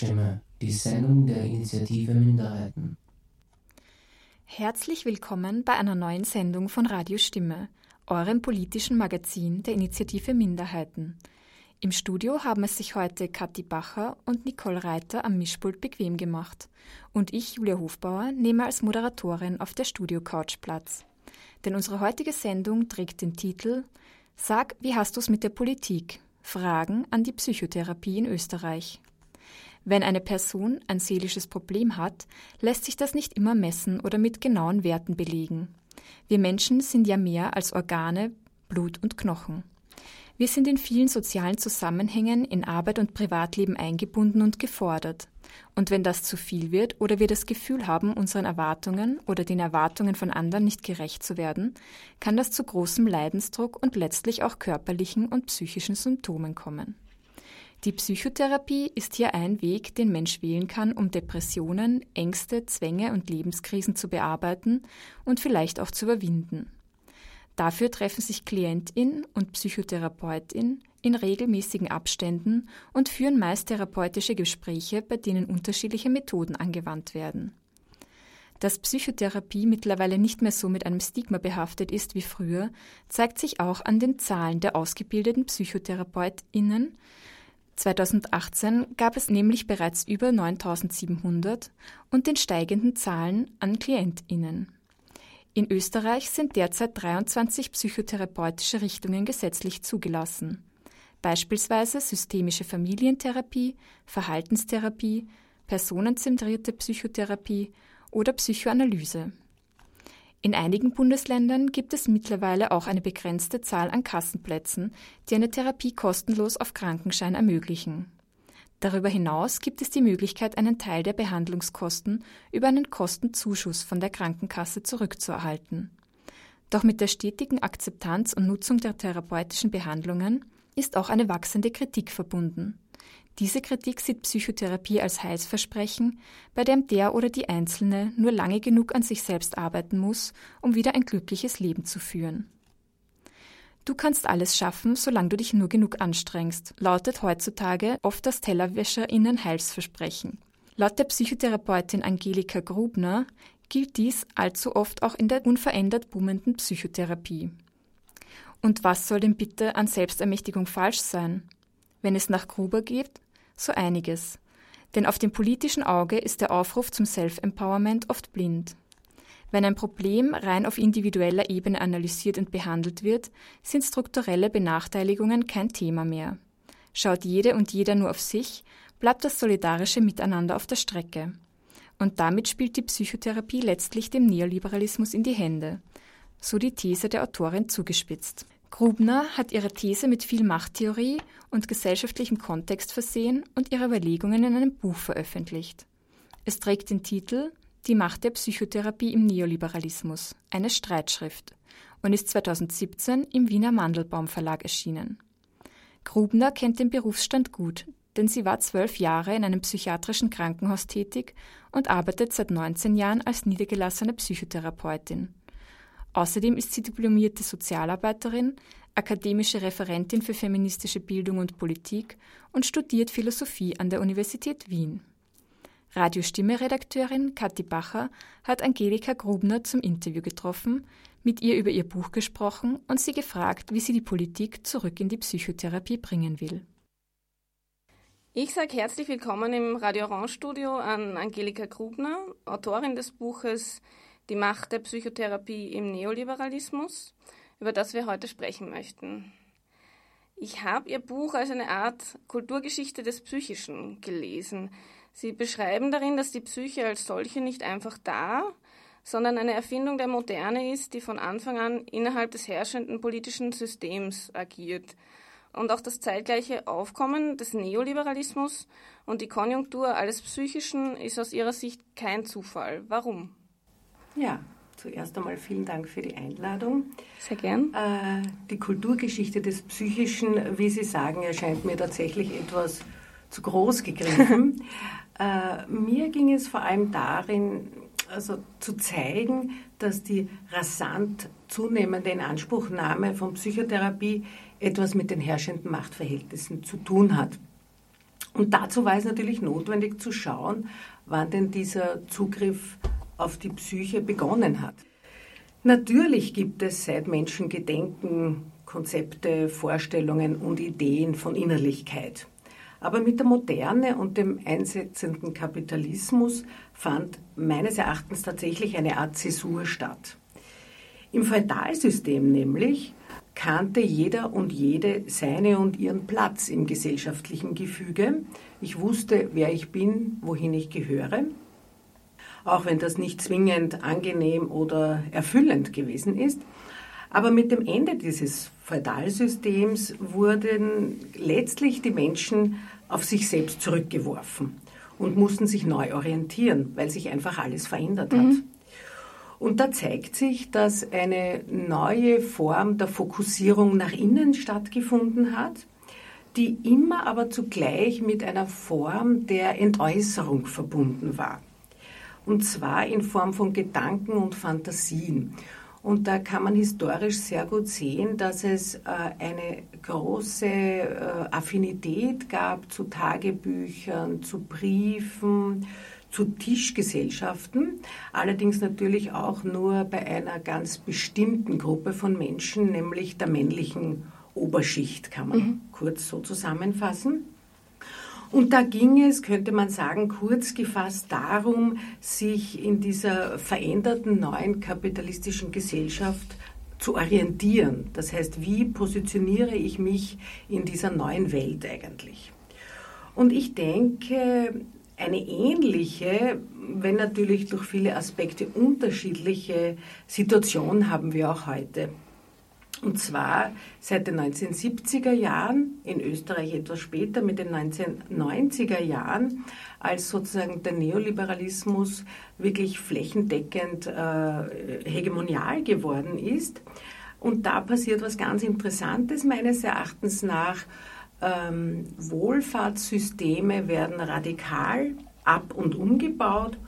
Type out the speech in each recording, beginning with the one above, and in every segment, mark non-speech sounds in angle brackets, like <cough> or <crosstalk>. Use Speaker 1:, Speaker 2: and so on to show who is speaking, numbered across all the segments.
Speaker 1: Radiostimme, die Sendung der Initiative Minderheiten.
Speaker 2: Herzlich willkommen bei einer neuen Sendung von Radiostimme, eurem politischen Magazin der Initiative Minderheiten. Im Studio haben es sich heute Kathi Bacher und Nicole Reiter am Mischpult bequem gemacht. Und ich, Julia Hofbauer, nehme als Moderatorin auf der Studio-Couch Platz. Denn unsere heutige Sendung trägt den Titel Sag, wie hast du's mit der Politik? Fragen an die Psychotherapie in Österreich. Wenn eine Person ein seelisches Problem hat, lässt sich das nicht immer messen oder mit genauen Werten belegen. Wir Menschen sind ja mehr als Organe, Blut und Knochen. Wir sind in vielen sozialen Zusammenhängen in Arbeit und Privatleben eingebunden und gefordert. Und wenn das zu viel wird oder wir das Gefühl haben, unseren Erwartungen oder den Erwartungen von anderen nicht gerecht zu werden, kann das zu großem Leidensdruck und letztlich auch körperlichen und psychischen Symptomen kommen. Die Psychotherapie ist hier ein Weg, den Mensch wählen kann, um Depressionen, Ängste, Zwänge und Lebenskrisen zu bearbeiten und vielleicht auch zu überwinden. Dafür treffen sich Klientin und Psychotherapeutin in regelmäßigen Abständen und führen meist therapeutische Gespräche, bei denen unterschiedliche Methoden angewandt werden. Dass Psychotherapie mittlerweile nicht mehr so mit einem Stigma behaftet ist wie früher, zeigt sich auch an den Zahlen der ausgebildeten Psychotherapeutinnen. 2018 gab es nämlich bereits über 9700 und den steigenden Zahlen an Klientinnen. In Österreich sind derzeit 23 psychotherapeutische Richtungen gesetzlich zugelassen, beispielsweise systemische Familientherapie, Verhaltenstherapie, personenzentrierte Psychotherapie oder Psychoanalyse. In einigen Bundesländern gibt es mittlerweile auch eine begrenzte Zahl an Kassenplätzen, die eine Therapie kostenlos auf Krankenschein ermöglichen. Darüber hinaus gibt es die Möglichkeit, einen Teil der Behandlungskosten über einen Kostenzuschuss von der Krankenkasse zurückzuerhalten. Doch mit der stetigen Akzeptanz und Nutzung der therapeutischen Behandlungen ist auch eine wachsende Kritik verbunden. Diese Kritik sieht Psychotherapie als Heilsversprechen, bei dem der oder die Einzelne nur lange genug an sich selbst arbeiten muss, um wieder ein glückliches Leben zu führen. Du kannst alles schaffen, solange du dich nur genug anstrengst, lautet heutzutage oft das Tellerwäscherinnen Heilsversprechen. Laut der Psychotherapeutin Angelika Grubner gilt dies allzu oft auch in der unverändert boomenden Psychotherapie. Und was soll denn bitte an Selbstermächtigung falsch sein? Wenn es nach Gruber geht, so einiges. Denn auf dem politischen Auge ist der Aufruf zum Self-Empowerment oft blind. Wenn ein Problem rein auf individueller Ebene analysiert und behandelt wird, sind strukturelle Benachteiligungen kein Thema mehr. Schaut jede und jeder nur auf sich, bleibt das solidarische Miteinander auf der Strecke. Und damit spielt die Psychotherapie letztlich dem Neoliberalismus in die Hände. So die These der Autorin zugespitzt. Grubner hat ihre These mit viel Machttheorie und gesellschaftlichem Kontext versehen und ihre Überlegungen in einem Buch veröffentlicht. Es trägt den Titel die Macht der Psychotherapie im Neoliberalismus, eine Streitschrift, und ist 2017 im Wiener Mandelbaum Verlag erschienen. Grubner kennt den Berufsstand gut, denn sie war zwölf Jahre in einem psychiatrischen Krankenhaus tätig und arbeitet seit 19 Jahren als niedergelassene Psychotherapeutin. Außerdem ist sie diplomierte Sozialarbeiterin, akademische Referentin für feministische Bildung und Politik und studiert Philosophie an der Universität Wien. Radiostimme-Redakteurin Kathi Bacher hat Angelika Grubner zum Interview getroffen, mit ihr über ihr Buch gesprochen und sie gefragt, wie sie die Politik zurück in die Psychotherapie bringen will.
Speaker 3: Ich sage herzlich willkommen im Radio Orange Studio an Angelika Grubner, Autorin des Buches Die Macht der Psychotherapie im Neoliberalismus, über das wir heute sprechen möchten. Ich habe Ihr Buch als eine Art Kulturgeschichte des Psychischen gelesen. Sie beschreiben darin, dass die Psyche als solche nicht einfach da, sondern eine Erfindung der Moderne ist, die von Anfang an innerhalb des herrschenden politischen Systems agiert. Und auch das zeitgleiche Aufkommen des Neoliberalismus und die Konjunktur alles Psychischen ist aus Ihrer Sicht kein Zufall. Warum?
Speaker 4: Ja, zuerst einmal vielen Dank für die Einladung.
Speaker 3: Sehr gern.
Speaker 4: Äh, die Kulturgeschichte des Psychischen, wie Sie sagen, erscheint mir tatsächlich etwas zu groß gegriffen. <laughs> Äh, mir ging es vor allem darin, also zu zeigen, dass die rasant zunehmende Inanspruchnahme von Psychotherapie etwas mit den herrschenden Machtverhältnissen zu tun hat. Und dazu war es natürlich notwendig zu schauen, wann denn dieser Zugriff auf die Psyche begonnen hat. Natürlich gibt es seit Menschengedenken Konzepte, Vorstellungen und Ideen von Innerlichkeit. Aber mit der Moderne und dem einsetzenden Kapitalismus fand meines Erachtens tatsächlich eine Art Zäsur statt. Im Feudalsystem nämlich kannte jeder und jede seine und ihren Platz im gesellschaftlichen Gefüge. Ich wusste, wer ich bin, wohin ich gehöre, auch wenn das nicht zwingend angenehm oder erfüllend gewesen ist. Aber mit dem Ende dieses Feudalsystems wurden letztlich die Menschen auf sich selbst zurückgeworfen und mussten sich neu orientieren, weil sich einfach alles verändert hat. Mhm. Und da zeigt sich, dass eine neue Form der Fokussierung nach innen stattgefunden hat, die immer aber zugleich mit einer Form der Entäußerung verbunden war. Und zwar in Form von Gedanken und Fantasien. Und da kann man historisch sehr gut sehen, dass es äh, eine große äh, Affinität gab zu Tagebüchern, zu Briefen, zu Tischgesellschaften, allerdings natürlich auch nur bei einer ganz bestimmten Gruppe von Menschen, nämlich der männlichen Oberschicht, kann man mhm. kurz so zusammenfassen. Und da ging es, könnte man sagen, kurz gefasst darum, sich in dieser veränderten neuen kapitalistischen Gesellschaft zu orientieren. Das heißt, wie positioniere ich mich in dieser neuen Welt eigentlich? Und ich denke, eine ähnliche, wenn natürlich durch viele Aspekte unterschiedliche Situation haben wir auch heute. Und zwar seit den 1970er Jahren, in Österreich etwas später mit den 1990er Jahren, als sozusagen der Neoliberalismus wirklich flächendeckend äh, hegemonial geworden ist. Und da passiert was ganz Interessantes meines Erachtens nach ähm, Wohlfahrtssysteme werden radikal ab- und umgebaut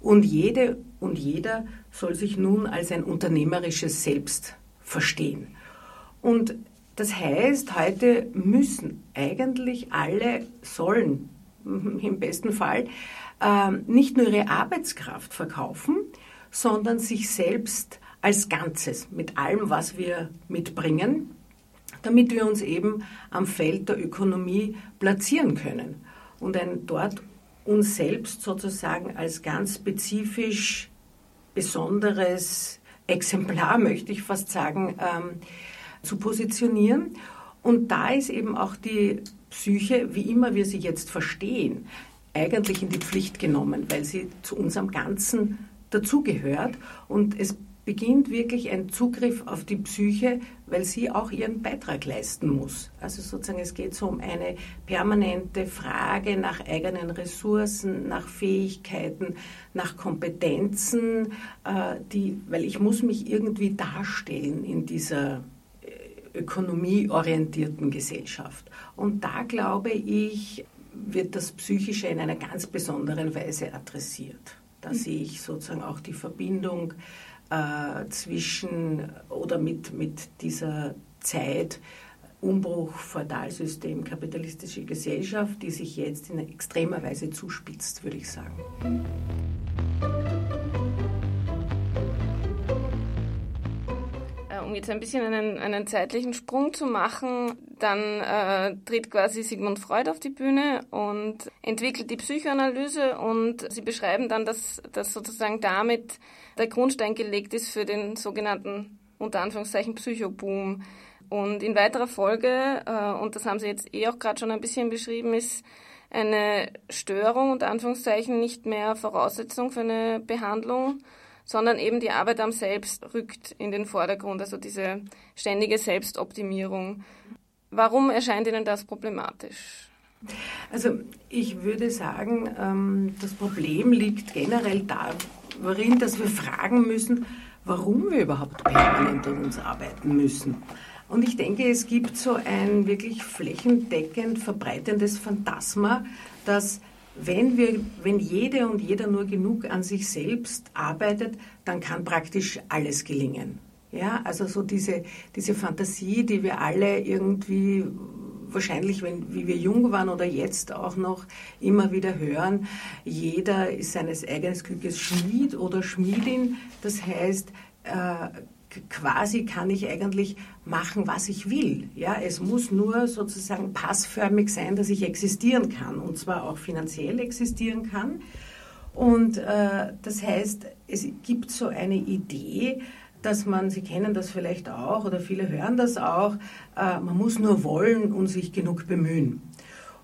Speaker 4: und jede und jeder soll sich nun als ein unternehmerisches Selbst verstehen. Und das heißt, heute müssen eigentlich alle, sollen <laughs> im besten Fall, ähm, nicht nur ihre Arbeitskraft verkaufen, sondern sich selbst als Ganzes mit allem, was wir mitbringen, damit wir uns eben am Feld der Ökonomie platzieren können. Und ein dort uns selbst sozusagen als ganz spezifisch besonderes Exemplar, <laughs> möchte ich fast sagen, ähm, zu positionieren. Und da ist eben auch die Psyche, wie immer wir sie jetzt verstehen, eigentlich in die Pflicht genommen, weil sie zu unserem Ganzen dazugehört. Und es beginnt wirklich ein Zugriff auf die Psyche, weil sie auch ihren Beitrag leisten muss. Also sozusagen es geht so um eine permanente Frage nach eigenen Ressourcen, nach Fähigkeiten, nach Kompetenzen, äh, die, weil ich muss mich irgendwie darstellen in dieser ökonomieorientierten Gesellschaft. Und da glaube ich, wird das Psychische in einer ganz besonderen Weise adressiert. Da sehe ich sozusagen auch die Verbindung äh, zwischen oder mit, mit dieser Zeit Umbruch, Feudalsystem, kapitalistische Gesellschaft, die sich jetzt in extremer Weise zuspitzt, würde ich sagen.
Speaker 3: Um jetzt ein bisschen einen, einen zeitlichen Sprung zu machen, dann äh, tritt quasi Sigmund Freud auf die Bühne und entwickelt die Psychoanalyse und sie beschreiben dann, dass, dass sozusagen damit der Grundstein gelegt ist für den sogenannten unter Anführungszeichen Psychoboom. Und in weiterer Folge, äh, und das haben Sie jetzt eh auch gerade schon ein bisschen beschrieben, ist eine Störung unter Anführungszeichen nicht mehr Voraussetzung für eine Behandlung, sondern eben die Arbeit am Selbst rückt in den Vordergrund, also diese ständige Selbstoptimierung. Warum erscheint Ihnen das problematisch?
Speaker 4: Also ich würde sagen, ähm, das Problem liegt generell darin, dass wir fragen müssen, warum wir überhaupt permanent an uns arbeiten müssen. Und ich denke, es gibt so ein wirklich flächendeckend verbreitendes Phantasma, dass wenn, wir, wenn jede und jeder nur genug an sich selbst arbeitet, dann kann praktisch alles gelingen. Ja, also so diese, diese Fantasie, die wir alle irgendwie wahrscheinlich, wenn, wie wir jung waren oder jetzt auch noch immer wieder hören, jeder ist seines eigenen Glückes Schmied oder Schmiedin. Das heißt, äh, quasi kann ich eigentlich machen, was ich will. Ja, es muss nur sozusagen passförmig sein, dass ich existieren kann und zwar auch finanziell existieren kann. Und äh, das heißt, es gibt so eine Idee, dass man, Sie kennen das vielleicht auch oder viele hören das auch, äh, man muss nur wollen und sich genug bemühen.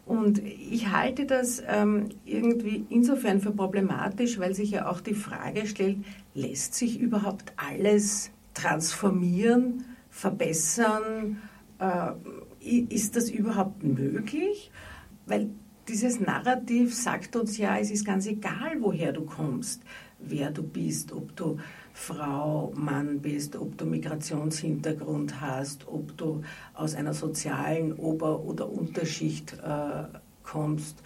Speaker 4: Und ich halte das ähm, irgendwie insofern für problematisch, weil sich ja auch die Frage stellt, lässt sich überhaupt alles transformieren, verbessern? Äh, ist das überhaupt möglich? Weil dieses Narrativ sagt uns ja, es ist ganz egal, woher du kommst, wer du bist, ob du Frau, Mann bist, ob du Migrationshintergrund hast, ob du aus einer sozialen Ober- oder Unterschicht äh, kommst.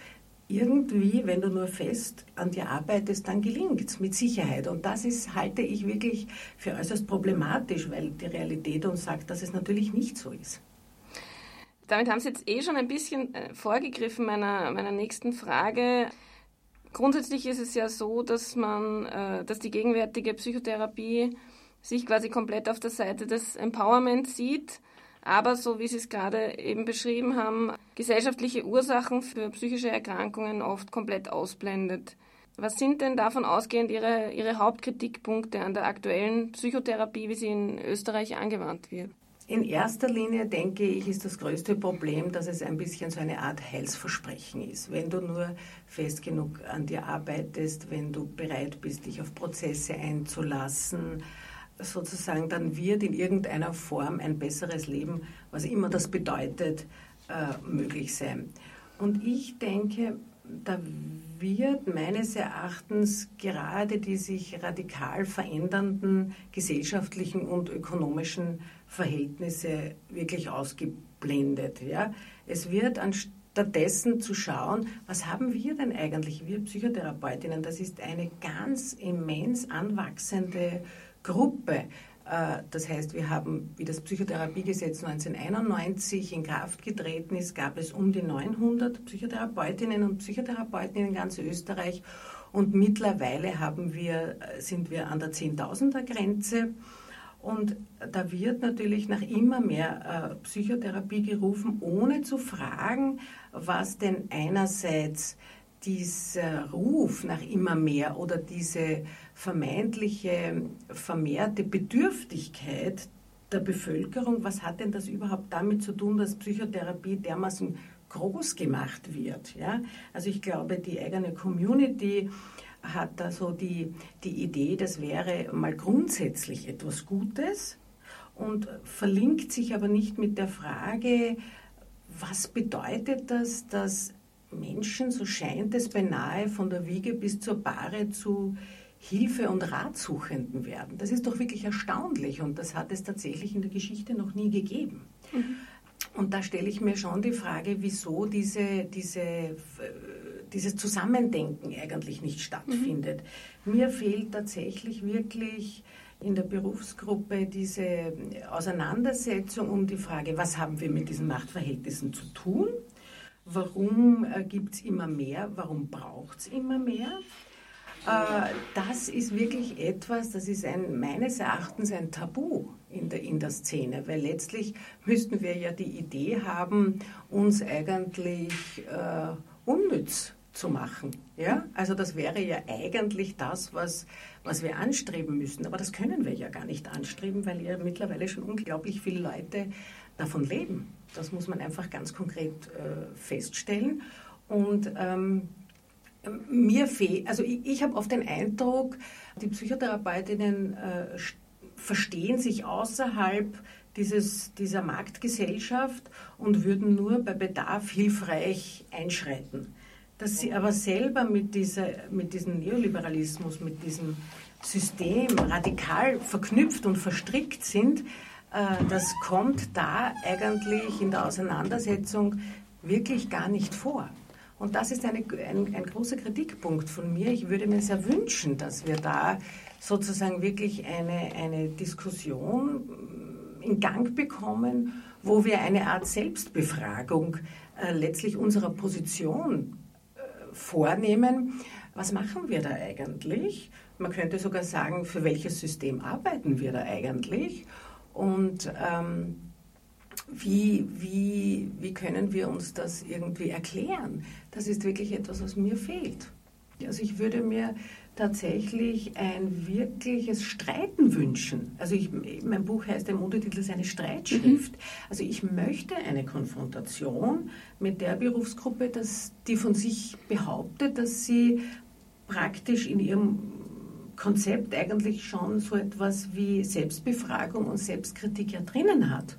Speaker 4: Irgendwie, wenn du nur fest an dir arbeitest, dann gelingt es mit Sicherheit. Und das ist, halte ich wirklich für äußerst problematisch, weil die Realität uns sagt, dass es natürlich nicht so ist.
Speaker 3: Damit haben Sie jetzt eh schon ein bisschen äh, vorgegriffen meiner, meiner nächsten Frage. Grundsätzlich ist es ja so, dass man, äh, dass die gegenwärtige Psychotherapie sich quasi komplett auf der Seite des Empowerment sieht, aber so wie Sie es gerade eben beschrieben haben, gesellschaftliche Ursachen für psychische Erkrankungen oft komplett ausblendet. Was sind denn davon ausgehend Ihre, Ihre Hauptkritikpunkte an der aktuellen Psychotherapie, wie sie in Österreich angewandt wird?
Speaker 4: In erster Linie denke ich, ist das größte Problem, dass es ein bisschen so eine Art Heilsversprechen ist. Wenn du nur fest genug an dir arbeitest, wenn du bereit bist, dich auf Prozesse einzulassen, sozusagen, dann wird in irgendeiner Form ein besseres Leben, was immer das bedeutet, äh, möglich sein. Und ich denke, da wird meines Erachtens gerade die sich radikal verändernden gesellschaftlichen und ökonomischen Verhältnisse wirklich ausgeblendet. Ja? Es wird anstattdessen zu schauen, was haben wir denn eigentlich, wir Psychotherapeutinnen, das ist eine ganz immens anwachsende Gruppe. Äh, das heißt, wir haben, wie das Psychotherapiegesetz 1991 in Kraft getreten ist, gab es um die 900 Psychotherapeutinnen und Psychotherapeuten in ganz Österreich. Und mittlerweile haben wir, äh, sind wir an der 10.000er Grenze. Und da wird natürlich nach immer mehr äh, Psychotherapie gerufen, ohne zu fragen, was denn einerseits dieser Ruf nach immer mehr oder diese vermeintliche vermehrte Bedürftigkeit der Bevölkerung, was hat denn das überhaupt damit zu tun, dass Psychotherapie dermaßen groß gemacht wird? Ja? Also ich glaube, die eigene Community hat da so die, die Idee, das wäre mal grundsätzlich etwas Gutes und verlinkt sich aber nicht mit der Frage, was bedeutet das, dass Menschen, so scheint es beinahe, von der Wiege bis zur Bahre zu Hilfe- und Ratsuchenden werden. Das ist doch wirklich erstaunlich und das hat es tatsächlich in der Geschichte noch nie gegeben. Mhm. Und da stelle ich mir schon die Frage, wieso diese, diese dieses Zusammendenken eigentlich nicht stattfindet. Mhm. Mir fehlt tatsächlich wirklich in der Berufsgruppe diese Auseinandersetzung um die Frage, was haben wir mit diesen Machtverhältnissen zu tun? Warum äh, gibt es immer mehr? Warum braucht es immer mehr? Äh, das ist wirklich etwas, das ist ein, meines Erachtens ein Tabu in der, in der Szene, weil letztlich müssten wir ja die Idee haben, uns eigentlich äh, unnütz zu machen. Ja? Also das wäre ja eigentlich das, was, was wir anstreben müssen. Aber das können wir ja gar nicht anstreben, weil ja mittlerweile schon unglaublich viele Leute davon leben. Das muss man einfach ganz konkret äh, feststellen. Und ähm, mir fehlt, also ich, ich habe oft den Eindruck, die Psychotherapeutinnen äh, verstehen sich außerhalb dieses, dieser Marktgesellschaft und würden nur bei Bedarf hilfreich einschreiten dass sie aber selber mit, dieser, mit diesem Neoliberalismus, mit diesem System radikal verknüpft und verstrickt sind, das kommt da eigentlich in der Auseinandersetzung wirklich gar nicht vor. Und das ist eine, ein, ein großer Kritikpunkt von mir. Ich würde mir sehr wünschen, dass wir da sozusagen wirklich eine, eine Diskussion in Gang bekommen, wo wir eine Art Selbstbefragung äh, letztlich unserer Position äh, vornehmen. Was machen wir da eigentlich? Man könnte sogar sagen, für welches System arbeiten wir da eigentlich? Und ähm, wie, wie, wie können wir uns das irgendwie erklären? Das ist wirklich etwas, was mir fehlt. Also ich würde mir tatsächlich ein wirkliches Streiten wünschen. Also ich, mein Buch heißt, der Untertitel ist eine Streitschrift. Mhm. Also ich möchte eine Konfrontation mit der Berufsgruppe, dass, die von sich behauptet, dass sie praktisch in ihrem Konzept eigentlich schon so etwas wie Selbstbefragung und Selbstkritik ja drinnen hat.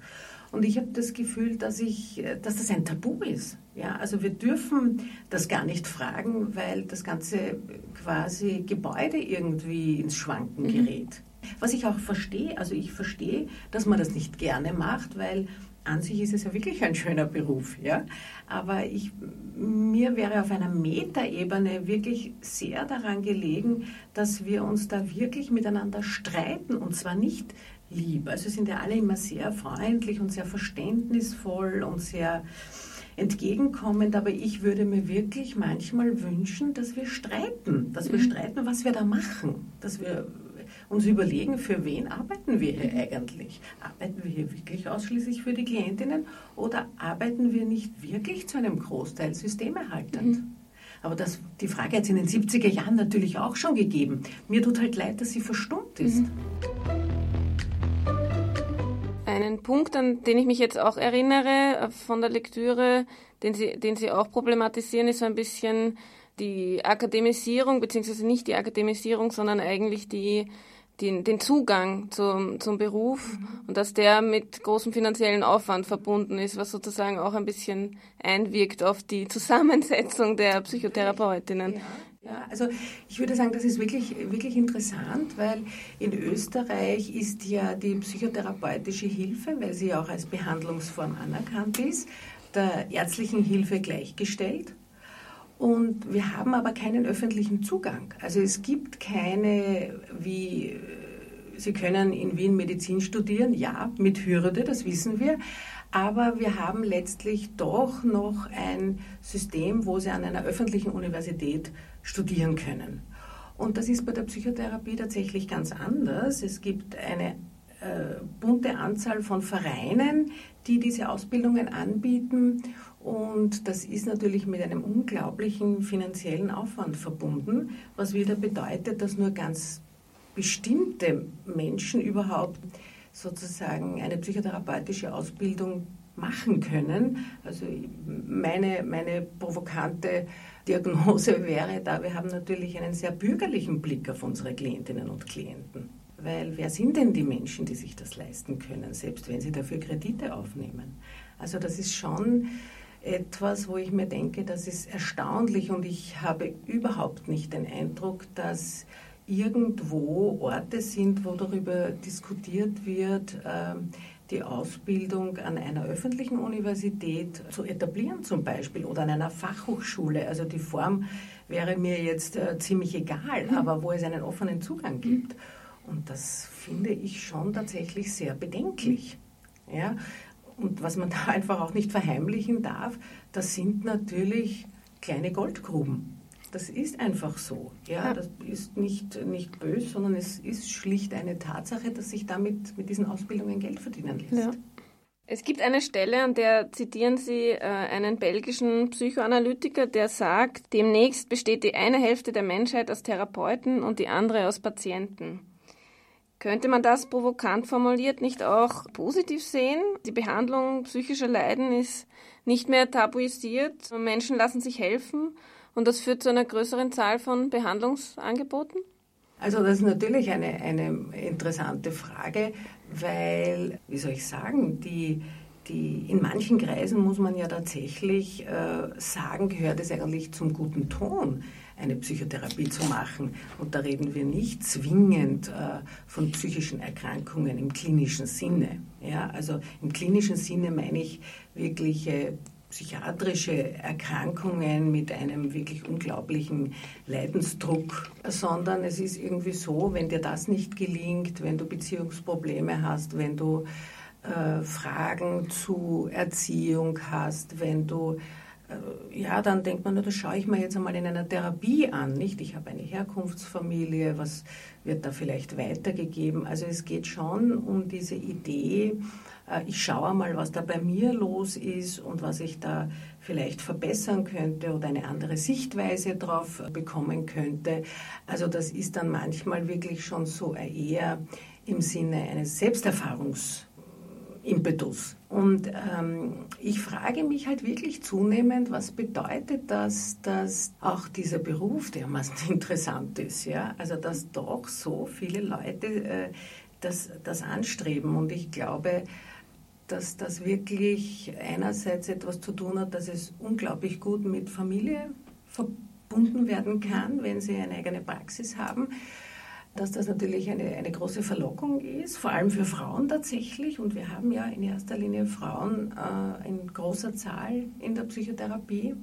Speaker 4: Und ich habe das Gefühl, dass, ich, dass das ein Tabu ist. Ja, also wir dürfen das gar nicht fragen, weil das ganze quasi Gebäude irgendwie ins Schwanken mhm. gerät. Mhm. Was ich auch verstehe, also ich verstehe, dass man das nicht gerne macht, weil an sich ist es ja wirklich ein schöner Beruf, ja. Aber ich, mir wäre auf einer Metaebene wirklich sehr daran gelegen, dass wir uns da wirklich miteinander streiten und zwar nicht lieb. Also sind ja alle immer sehr freundlich und sehr verständnisvoll und sehr entgegenkommend, aber ich würde mir wirklich manchmal wünschen, dass wir streiten, dass wir mhm. streiten, was wir da machen, dass wir uns überlegen, für wen arbeiten wir hier eigentlich? Arbeiten wir hier wirklich ausschließlich für die Klientinnen oder arbeiten wir nicht wirklich zu einem Großteil systemerhaltend? Mhm. Aber das, die Frage hat es in den 70er Jahren natürlich auch schon gegeben. Mir tut halt leid, dass sie verstummt ist. Mhm.
Speaker 3: Einen Punkt, an den ich mich jetzt auch erinnere von der Lektüre, den Sie, den Sie auch problematisieren, ist so ein bisschen die Akademisierung, beziehungsweise nicht die Akademisierung, sondern eigentlich die, die den Zugang zum, zum Beruf mhm. und dass der mit großem finanziellen Aufwand verbunden ist, was sozusagen auch ein bisschen einwirkt auf die Zusammensetzung der Psychotherapeutinnen.
Speaker 4: Ja. Ja, also ich würde sagen, das ist wirklich, wirklich interessant, weil in Österreich ist ja die psychotherapeutische Hilfe, weil sie auch als Behandlungsform anerkannt ist, der ärztlichen Hilfe gleichgestellt. Und wir haben aber keinen öffentlichen Zugang. Also es gibt keine, wie Sie können in Wien Medizin studieren, ja, mit Hürde, das wissen wir. Aber wir haben letztlich doch noch ein System, wo Sie an einer öffentlichen Universität studieren können. Und das ist bei der Psychotherapie tatsächlich ganz anders. Es gibt eine äh, bunte Anzahl von Vereinen, die diese Ausbildungen anbieten. Und das ist natürlich mit einem unglaublichen finanziellen Aufwand verbunden, was wieder bedeutet, dass nur ganz bestimmte Menschen überhaupt sozusagen eine psychotherapeutische Ausbildung machen können. Also meine, meine provokante Diagnose <laughs> wäre da, wir haben natürlich einen sehr bürgerlichen Blick auf unsere Klientinnen und Klienten. Weil wer sind denn die Menschen, die sich das leisten können, selbst wenn sie dafür Kredite aufnehmen? Also das ist schon etwas, wo ich mir denke, das ist erstaunlich und ich habe überhaupt nicht den Eindruck, dass irgendwo Orte sind, wo darüber diskutiert wird, ähm, die Ausbildung an einer öffentlichen Universität zu etablieren zum Beispiel oder an einer Fachhochschule. Also die Form wäre mir jetzt äh, ziemlich egal, mhm. aber wo es einen offenen Zugang gibt. Und das finde ich schon tatsächlich sehr bedenklich. Ja? Und was man <laughs> da einfach auch nicht verheimlichen darf, das sind natürlich kleine Goldgruben. Das ist einfach so. Ja, das ist nicht, nicht böse, sondern es ist schlicht eine Tatsache, dass sich damit mit diesen Ausbildungen Geld verdienen lässt. Ja.
Speaker 3: Es gibt eine Stelle, an der zitieren Sie äh, einen belgischen Psychoanalytiker, der sagt, demnächst besteht die eine Hälfte der Menschheit aus Therapeuten und die andere aus Patienten. Könnte man das provokant formuliert nicht auch positiv sehen? Die Behandlung psychischer Leiden ist nicht mehr tabuisiert. Menschen lassen sich helfen und das führt zu einer größeren Zahl von Behandlungsangeboten?
Speaker 4: Also das ist natürlich eine, eine interessante Frage, weil, wie soll ich sagen, die, die, in manchen Kreisen muss man ja tatsächlich äh, sagen, gehört es eigentlich zum guten Ton, eine Psychotherapie zu machen. Und da reden wir nicht zwingend äh, von psychischen Erkrankungen im klinischen Sinne. Ja, also im klinischen Sinne meine ich wirkliche psychiatrische Erkrankungen mit einem wirklich unglaublichen Leidensdruck, sondern es ist irgendwie so, wenn dir das nicht gelingt, wenn du Beziehungsprobleme hast, wenn du äh, Fragen zu Erziehung hast, wenn du ja, dann denkt man, das schaue ich mir jetzt einmal in einer Therapie an, nicht? Ich habe eine Herkunftsfamilie, was wird da vielleicht weitergegeben? Also es geht schon um diese Idee, äh, ich schaue mal, was da bei mir los ist und was ich da vielleicht verbessern könnte oder eine andere Sichtweise drauf bekommen könnte. Also das ist dann manchmal wirklich schon so eher im Sinne eines Selbsterfahrungs Impetus. Und ähm, ich frage mich halt wirklich zunehmend, was bedeutet das, dass auch dieser Beruf dermaßen <laughs> interessant ist, ja? Also dass doch so viele Leute äh, das, das anstreben. Und ich glaube, dass das wirklich einerseits etwas zu tun hat, dass es unglaublich gut mit Familie verbunden werden kann, wenn sie eine eigene Praxis haben dass das natürlich eine, eine große Verlockung ist, vor allem für Frauen tatsächlich. Und wir haben ja in erster Linie Frauen äh, in großer Zahl in der Psychotherapie.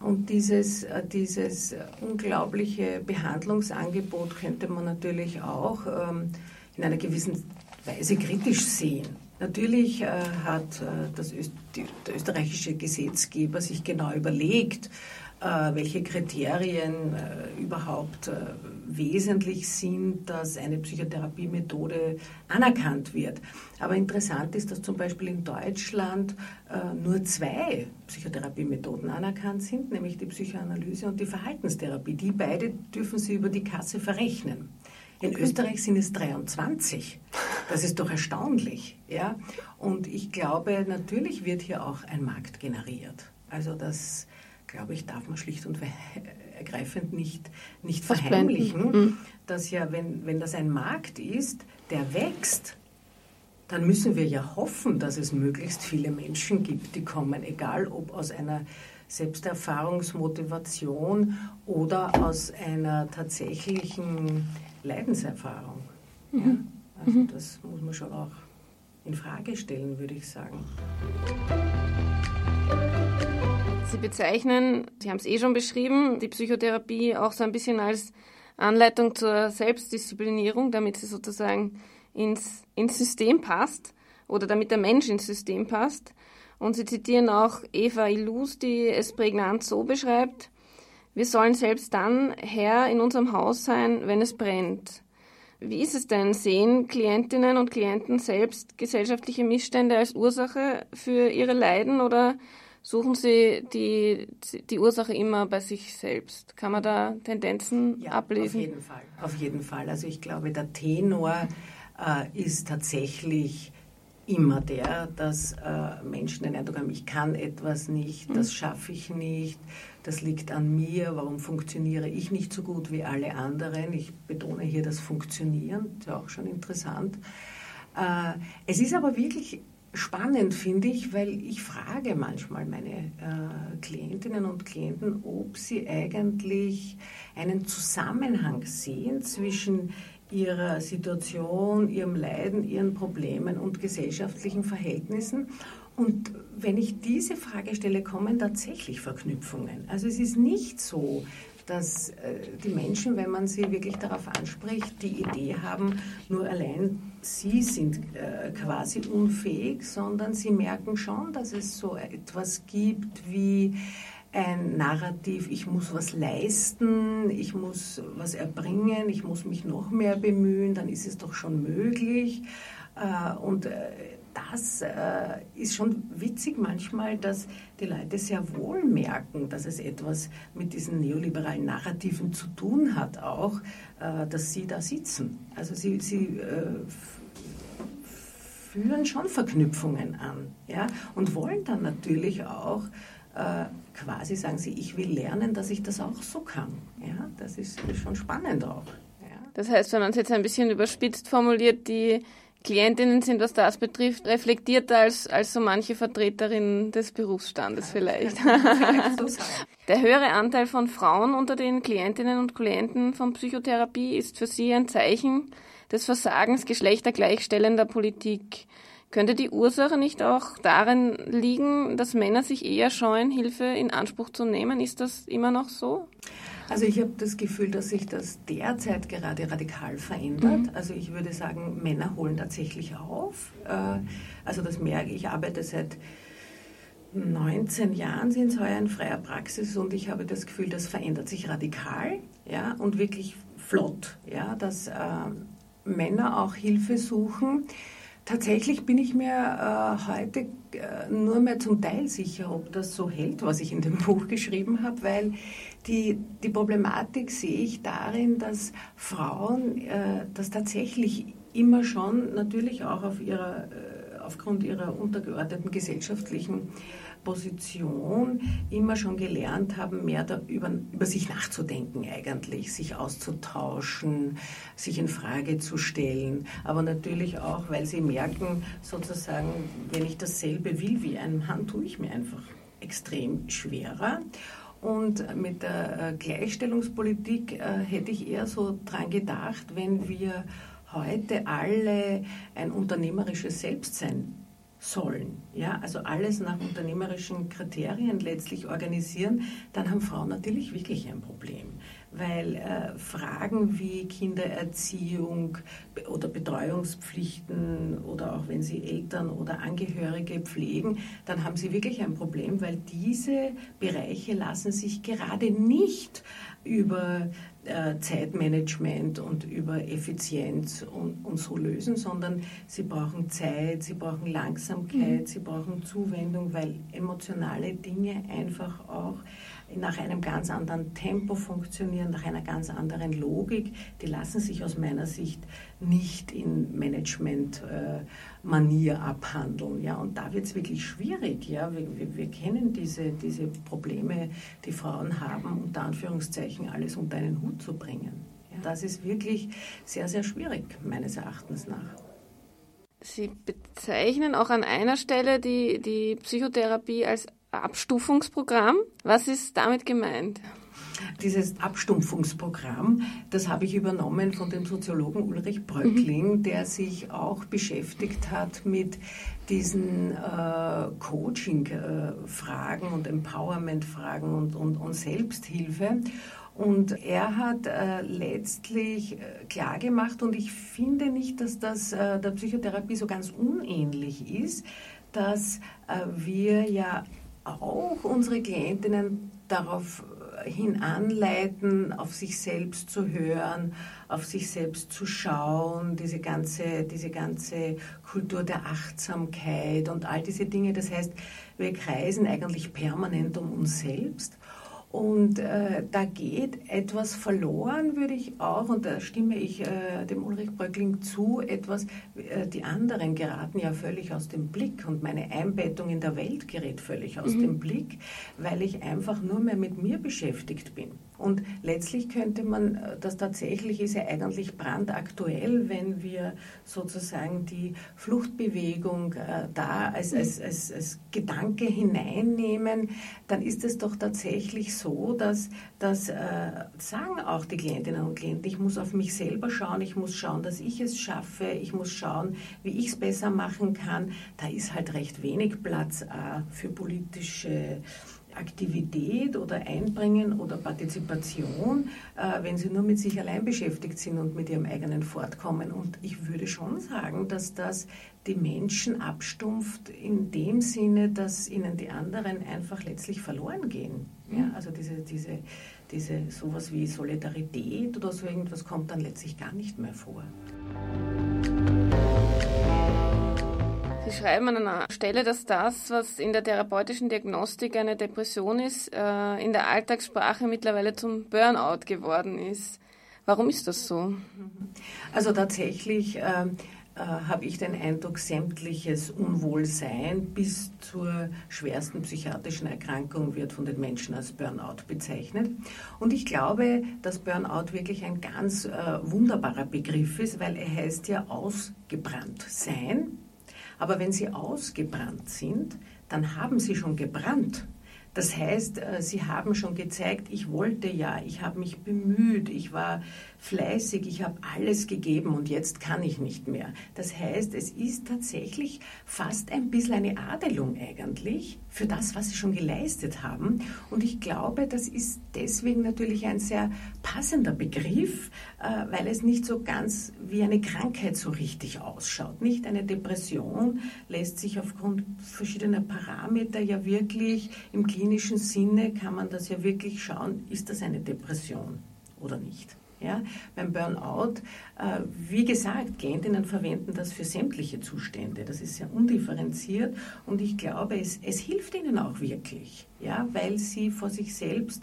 Speaker 4: Und dieses, äh, dieses unglaubliche Behandlungsangebot könnte man natürlich auch ähm, in einer gewissen Weise kritisch sehen. Natürlich äh, hat äh, das Öst die, der österreichische Gesetzgeber sich genau überlegt, welche Kriterien äh, überhaupt äh, wesentlich sind, dass eine Psychotherapiemethode anerkannt wird. Aber interessant ist, dass zum Beispiel in Deutschland nur zwei Psychotherapiemethoden anerkannt sind, nämlich die Psychoanalyse und die Verhaltenstherapie. Die beide dürfen Sie über die Kasse verrechnen. In Österreich sind es 23. Das ist doch erstaunlich. Ja? Und ich glaube, natürlich wird hier auch ein Markt generiert. Also das glaube ich, darf man schlicht und ergreifend nicht, nicht verheimlichen, mhm. dass ja, wenn, wenn das ein Markt ist, der wächst, dann müssen wir ja hoffen, dass es möglichst viele Menschen gibt, die kommen, egal ob aus einer Selbsterfahrungsmotivation oder aus einer tatsächlichen Leidenserfahrung. Mhm. Ja? Also mhm. das muss man schon auch in Frage stellen, würde ich sagen.
Speaker 3: Sie bezeichnen, Sie haben es eh schon beschrieben, die Psychotherapie auch so ein bisschen als Anleitung zur Selbstdisziplinierung, damit sie sozusagen ins, ins System passt oder damit der Mensch ins System passt. Und Sie zitieren auch Eva Illus, die es prägnant so beschreibt, wir sollen selbst dann Herr in unserem Haus sein, wenn es brennt. Wie ist es denn? Sehen Klientinnen und Klienten selbst gesellschaftliche Missstände als Ursache für ihre Leiden oder suchen Sie die, die Ursache immer bei sich selbst. Kann man da Tendenzen ja, ablesen?
Speaker 4: Auf jeden Fall. Auf jeden Fall. Also ich glaube, der Tenor äh, ist tatsächlich immer der, dass äh, Menschen den Eindruck haben, ich kann etwas nicht, mhm. das schaffe ich nicht, das liegt an mir, warum funktioniere ich nicht so gut wie alle anderen. Ich betone hier das Funktionieren, das ist ja auch schon interessant. Äh, es ist aber wirklich spannend, finde ich, weil ich frage manchmal meine äh, Klientinnen und Klienten, ob sie eigentlich einen Zusammenhang sehen zwischen ihrer Situation, ihrem Leiden, ihren Problemen und gesellschaftlichen Verhältnissen. Und wenn ich diese Frage stelle, kommen tatsächlich Verknüpfungen. Also es ist nicht so, dass äh, die Menschen, wenn man sie wirklich darauf anspricht, die Idee haben, nur allein sie sind äh, quasi unfähig, sondern sie merken schon, dass es so etwas gibt wie ein Narrativ, ich muss was leisten, ich muss was erbringen, ich muss mich noch mehr bemühen, dann ist es doch schon möglich. Äh, und das äh, ist schon witzig manchmal, dass die Leute sehr wohl merken, dass es etwas mit diesen neoliberalen Narrativen zu tun hat, auch, äh, dass sie da sitzen. Also sie, sie äh, führen schon Verknüpfungen an ja, und wollen dann natürlich auch äh, quasi sagen sie, ich will lernen, dass ich das auch so kann. Ja, das ist, schon spannend auch. Ja.
Speaker 3: Das heißt, wenn man es jetzt ein bisschen überspitzt formuliert, die Klientinnen sind, was das betrifft, reflektierter als, als so manche Vertreterinnen des Berufsstandes vielleicht. <laughs> Der höhere Anteil von Frauen unter den Klientinnen und Klienten von Psychotherapie ist für Sie ein Zeichen des Versagens geschlechtergleichstellender Politik. Könnte die Ursache nicht auch darin liegen, dass Männer sich eher scheuen, Hilfe in Anspruch zu nehmen? Ist das immer noch so?
Speaker 4: Also ich habe das Gefühl, dass sich das derzeit gerade radikal verändert. Mhm. Also ich würde sagen, Männer holen tatsächlich auf. Äh, also das merke ich. Ich arbeite seit 19 Jahren sind es heuer in freier Praxis und ich habe das Gefühl, das verändert sich radikal ja, und wirklich flott, ja, dass äh, Männer auch Hilfe suchen. Tatsächlich bin ich mir äh, heute äh, nur mehr zum Teil sicher, ob das so hält, was ich in dem <laughs> Buch geschrieben habe, weil die, die Problematik sehe ich darin, dass Frauen äh, das tatsächlich immer schon natürlich auch auf ihrer, äh, aufgrund ihrer untergeordneten gesellschaftlichen Position immer schon gelernt haben, mehr da über, über sich nachzudenken eigentlich, sich auszutauschen, sich in Frage zu stellen. Aber natürlich auch, weil sie merken, sozusagen, wenn ich dasselbe will wie ein Mann, tue ich mir einfach extrem schwerer. Und mit der äh, Gleichstellungspolitik äh, hätte ich eher so dran gedacht, wenn wir heute alle ein unternehmerisches Selbstsein sollen, ja, also alles nach unternehmerischen Kriterien letztlich organisieren, dann haben Frauen natürlich wirklich ein Problem, weil äh, Fragen wie Kindererziehung oder Betreuungspflichten oder auch wenn sie Eltern oder Angehörige pflegen, dann haben sie wirklich ein Problem, weil diese Bereiche lassen sich gerade nicht über äh, Zeitmanagement und über Effizienz und, und, so lösen, sondern sie brauchen Zeit, sie brauchen Langsamkeit, mhm. sie brauchen Zuwendung, weil emotionale Dinge einfach auch nach einem ganz anderen Tempo funktionieren, nach einer ganz anderen Logik. Die lassen sich aus meiner Sicht nicht in Management-Manier abhandeln. Ja? Und da wird es wirklich schwierig. Ja? Wir, wir, wir, kennen diese, diese Probleme, die Frauen haben, unter Anführungszeichen alles unter einen Hut zu bringen. Ja? Das ist wirklich sehr, sehr schwierig, meines Erachtens nach.
Speaker 3: Sie bezeichnen auch an einer Stelle die, die Psychotherapie als Abstufungsprogramm. Was ist damit gemeint?
Speaker 4: Dieses Abstumpfungsprogramm, das habe ich übernommen von dem Soziologen Ulrich Bröckling, mhm. der sich auch beschäftigt hat mit diesen äh, Coaching-Fragen und Empowerment-Fragen und, und, und Selbsthilfe. Und er hat äh, letztlich äh, klargemacht, und ich finde nicht, dass das äh, der Psychotherapie so ganz unähnlich ist, dass äh, wir ja auch unsere Klientinnen darauf hin anleiten, auf sich selbst zu hören, auf sich selbst zu schauen, diese ganze, diese ganze Kultur der Achtsamkeit und all diese Dinge. Das heißt, wir kreisen eigentlich permanent um uns selbst und äh, da geht etwas verloren, würde ich auch, und da stimme ich äh, dem Ulrich Bröckling zu, etwas, äh, die anderen geraten ja völlig aus dem Blick und meine Einbettung in der Welt gerät völlig aus mhm. dem Blick, weil ich einfach nur mehr mit mir beschäftigt bin. Und letztlich könnte man, äh, das tatsächlich ist ja eigentlich brandaktuell, wenn wir sozusagen die Fluchtbewegung äh, da als, als, als, als Gedanke hineinnehmen, dann ist es doch tatsächlich so, dass das äh, sagen auch die Klientinnen und Klienten, ich muss auf mich selber schauen, ich muss schauen, dass ich es schaffe, ich muss schauen, wie ich es besser machen kann. Da ist halt recht wenig Platz äh, für politische Aktivität oder Einbringen oder Partizipation, äh, wenn sie nur mit sich allein beschäftigt sind und mit ihrem eigenen Fortkommen. Und ich würde schon sagen, dass das die Menschen abstumpft in dem Sinne, dass ihnen die anderen einfach letztlich verloren gehen. Ja, also diese, diese, diese sowas wie Solidarität oder so irgendwas kommt dann letztlich gar nicht mehr vor.
Speaker 3: Sie schreiben an einer Stelle, dass das, was in der therapeutischen Diagnostik eine Depression ist, äh, in der Alltagssprache mittlerweile zum Burnout geworden ist. Warum ist das so?
Speaker 4: Also tatsächlich äh, äh, habe ich den Eindruck, sämtliches Unwohlsein bis zur schwersten psychiatrischen Erkrankung wird von den Menschen als Burnout bezeichnet. Und ich glaube, dass Burnout wirklich ein ganz äh, wunderbarer Begriff ist, weil er heißt ja ausgebrannt sein aber wenn sie ausgebrannt sind, dann haben sie schon gebrannt. Das heißt, äh, Sie haben schon gezeigt, ich wollte ja, ich habe mich bemüht, ich war fleißig, ich habe alles gegeben und jetzt kann ich nicht mehr. Das heißt, es ist tatsächlich fast ein bisschen eine Adelung eigentlich für das, was Sie schon geleistet haben. Und ich glaube, das ist deswegen natürlich ein sehr passender Begriff, äh, weil es nicht so ganz wie eine Krankheit so richtig ausschaut. Nicht eine Depression lässt sich aufgrund verschiedener Parameter ja wirklich im klinischen Sinne kann man das ja wirklich schauen, ist das eine Depression oder nicht. Ja, beim Burnout, äh, wie gesagt, Klientinnen verwenden das für sämtliche Zustände. Das ist sehr undifferenziert und ich glaube, es, es hilft ihnen auch wirklich, ja, weil sie vor sich selbst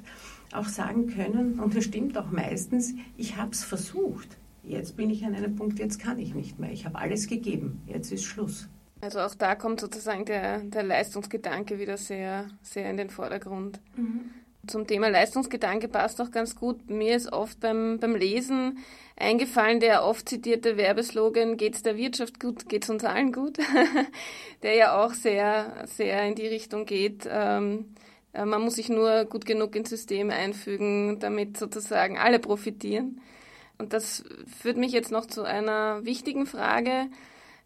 Speaker 4: auch sagen können, und das stimmt auch meistens, ich habe es versucht. Jetzt bin ich an einem Punkt, jetzt kann ich nicht mehr. Ich habe alles gegeben. Jetzt ist Schluss.
Speaker 3: Also auch da kommt sozusagen der, der Leistungsgedanke wieder sehr, sehr in den Vordergrund. Mhm. Zum Thema Leistungsgedanke passt auch ganz gut. Mir ist oft beim, beim Lesen eingefallen der oft zitierte Werbeslogan, geht's der Wirtschaft gut, geht's uns allen gut? <laughs> der ja auch sehr, sehr in die Richtung geht. Ähm, äh, man muss sich nur gut genug ins System einfügen, damit sozusagen alle profitieren. Und das führt mich jetzt noch zu einer wichtigen Frage.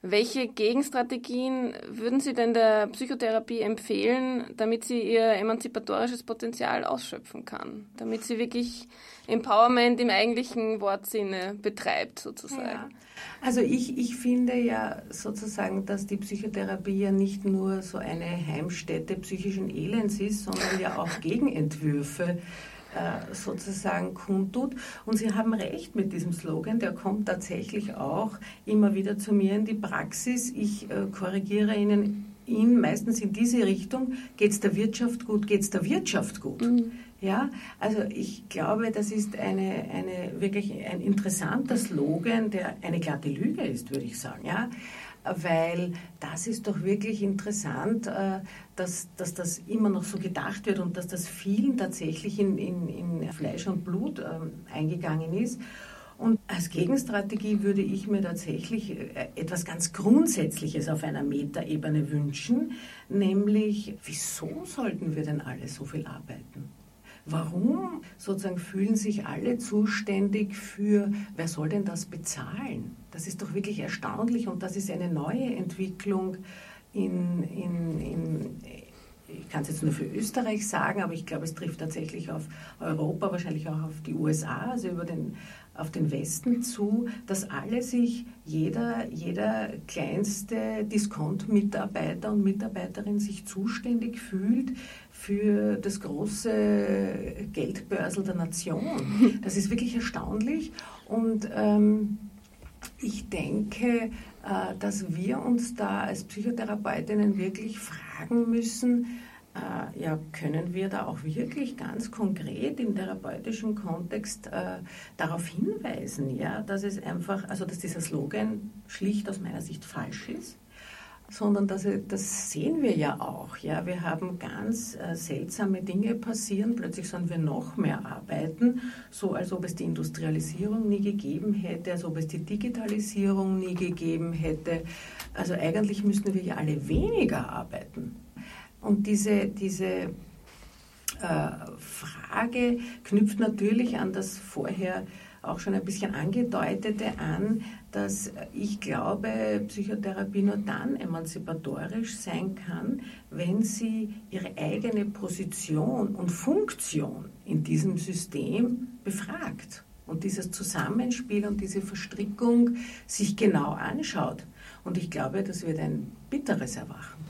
Speaker 3: Welche Gegenstrategien würden Sie denn der Psychotherapie empfehlen, damit sie ihr emanzipatorisches Potenzial ausschöpfen kann? Damit sie wirklich Empowerment im eigentlichen Wortsinne betreibt, sozusagen? Ja.
Speaker 4: Also ich, ich finde ja sozusagen, dass die Psychotherapie ja nicht nur so eine Heimstätte psychischen Elends ist, sondern ja auch Gegenentwürfe äh, sozusagen kundtut. Und Sie haben recht mit diesem Slogan, der kommt tatsächlich auch immer wieder zu mir in die Praxis. Ich äh, korrigiere Ihnen ihn meistens in diese Richtung, geht es der Wirtschaft gut, geht es der Wirtschaft gut. Mhm. Ja, also ich glaube, das ist eine, eine wirklich ein interessanter Slogan, der eine glatte Lüge ist, würde ich sagen. Ja, weil das ist doch wirklich interessant, äh, dass, dass das immer noch so gedacht wird und dass das vielen tatsächlich in, in, in Fleisch und Blut ähm, eingegangen ist. Und als Gegenstrategie würde ich mir tatsächlich äh, etwas ganz Grundsätzliches auf einer Metaebene wünschen, nämlich, wieso sollten wir denn alle so viel arbeiten? Warum sozusagen fühlen sich alle zuständig für, wer soll denn das bezahlen? Das ist doch wirklich erstaunlich und das ist eine neue Entwicklung in, in, in ich kann es jetzt nur für Österreich sagen, aber ich glaube, es trifft tatsächlich auf Europa, wahrscheinlich auch auf die USA, also über den, auf den Westen zu, dass alle sich, jeder, jeder kleinste Discount-Mitarbeiter und Mitarbeiterin sich zuständig fühlt für das große Geldbörsel der Nation. Das ist wirklich erstaunlich und ähm, ich denke, äh, dass wir uns da als Psychotherapeutinnen wirklich fragen müssen, äh, ja, können wir da auch wirklich ganz konkret im therapeutischen Kontext äh, darauf hinweisen, ja, dass es einfach, also dass dieser Slogan schlicht aus meiner Sicht falsch ist sondern das, das sehen wir ja auch. Ja, wir haben ganz äh, seltsame Dinge passieren. Plötzlich sollen wir noch mehr arbeiten, so als ob es die Industrialisierung nie gegeben hätte, als ob es die Digitalisierung nie gegeben hätte. Also eigentlich müssten wir ja alle weniger arbeiten. Und diese, diese äh, Frage knüpft natürlich an das vorher auch schon ein bisschen angedeutete an, dass ich glaube, Psychotherapie nur dann emanzipatorisch sein kann, wenn sie ihre eigene Position und Funktion in diesem System befragt und dieses Zusammenspiel und diese Verstrickung sich genau anschaut. Und ich glaube, das wird ein bitteres Erwachen.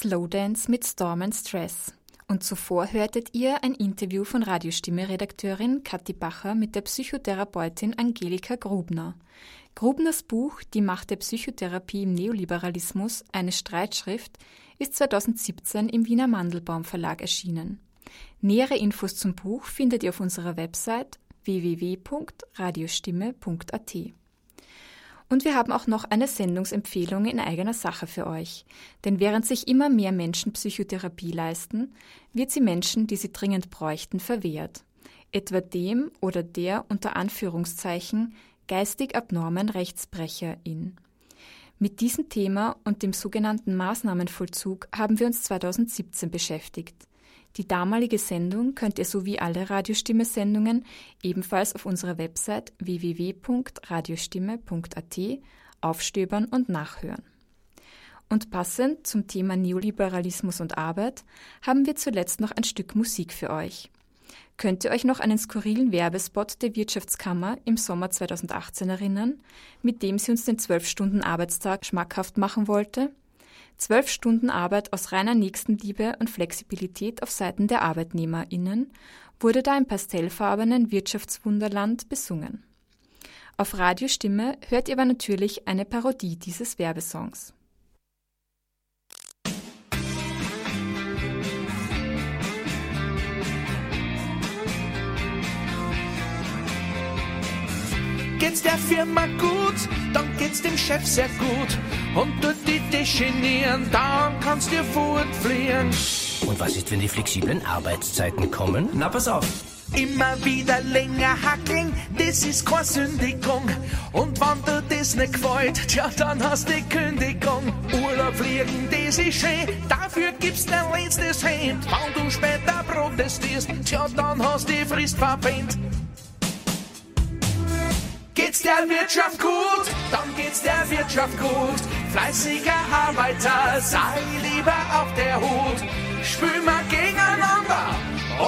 Speaker 2: Slowdance mit Storm and Stress. Und zuvor hörtet ihr ein Interview von Radiostimme-Redakteurin Kathi Bacher mit der Psychotherapeutin Angelika Grubner. Grubners Buch Die Macht der Psychotherapie im Neoliberalismus, eine Streitschrift, ist 2017 im Wiener Mandelbaum Verlag erschienen. Nähere Infos zum Buch findet ihr auf unserer Website www.radiostimme.at. Und wir haben auch noch eine Sendungsempfehlung in eigener Sache für euch. Denn während sich immer mehr Menschen Psychotherapie leisten, wird sie Menschen, die sie dringend bräuchten, verwehrt. Etwa dem oder der unter Anführungszeichen geistig abnormen Rechtsbrecherin. Mit diesem Thema und dem sogenannten Maßnahmenvollzug haben wir uns 2017 beschäftigt. Die damalige Sendung könnt ihr sowie alle Radiostimme-Sendungen ebenfalls auf unserer Website www.radiostimme.at aufstöbern und nachhören. Und passend zum Thema Neoliberalismus und Arbeit haben wir zuletzt noch ein Stück Musik für euch. Könnt ihr euch noch an einen skurrilen Werbespot der Wirtschaftskammer im Sommer 2018 erinnern, mit dem sie uns den 12-Stunden-Arbeitstag schmackhaft machen wollte? Zwölf Stunden Arbeit aus reiner Nächstenliebe und Flexibilität auf Seiten der ArbeitnehmerInnen wurde da im pastellfarbenen Wirtschaftswunderland besungen. Auf Radiostimme hört ihr aber natürlich eine Parodie dieses Werbesongs.
Speaker 5: Geht's der Firma gut, dann geht's dem Chef sehr gut. Und tut die dich genieren, dann kannst du fortfliehen.
Speaker 6: Und was ist, wenn die flexiblen Arbeitszeiten kommen?
Speaker 7: Na, pass auf.
Speaker 5: Immer wieder länger hackeln, das ist keine Sündigung. Und wenn dir das nicht gefällt, tja, dann hast du die Kündigung. Urlaub fliegen, das ist schön, dafür gibt's dein letztes Hemd. Wenn du später protestierst, tja, dann hast du die Frist verpennt. Geht's der Wirtschaft gut, dann geht's der Wirtschaft gut. Fleißiger Arbeiter, sei lieber auf der Hut. Spül mal gegeneinander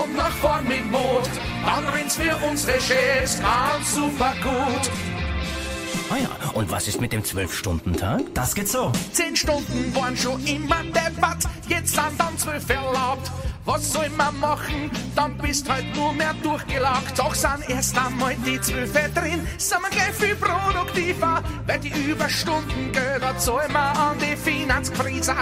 Speaker 5: und nach vorn mit Mut. Dann rinnt's für unsere Chefs ganz super gut.
Speaker 6: Ah ja, und was ist mit dem Zwölf-Stunden-Tag?
Speaker 7: Das geht so.
Speaker 5: Zehn Stunden waren schon immer Debatt, jetzt sind dann zwölf erlaubt. Was soll man machen? Dann bist halt nur mehr durchgelagt. Doch sind erst einmal die Zwölfe drin, sind wir gleich viel produktiver, weil die Überstunden Gelder zahlen wir an die Finanzkrise.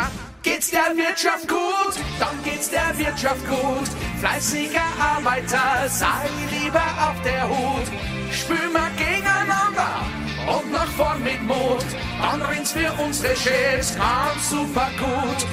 Speaker 5: Geht's der Wirtschaft gut, dann geht's der Wirtschaft gut. Fleißiger Arbeiter, sei lieber auf der Hut. Spül mal gegeneinander und nach vorn mit Mut. Dann rinnt's für unsere Chefs ganz super gut.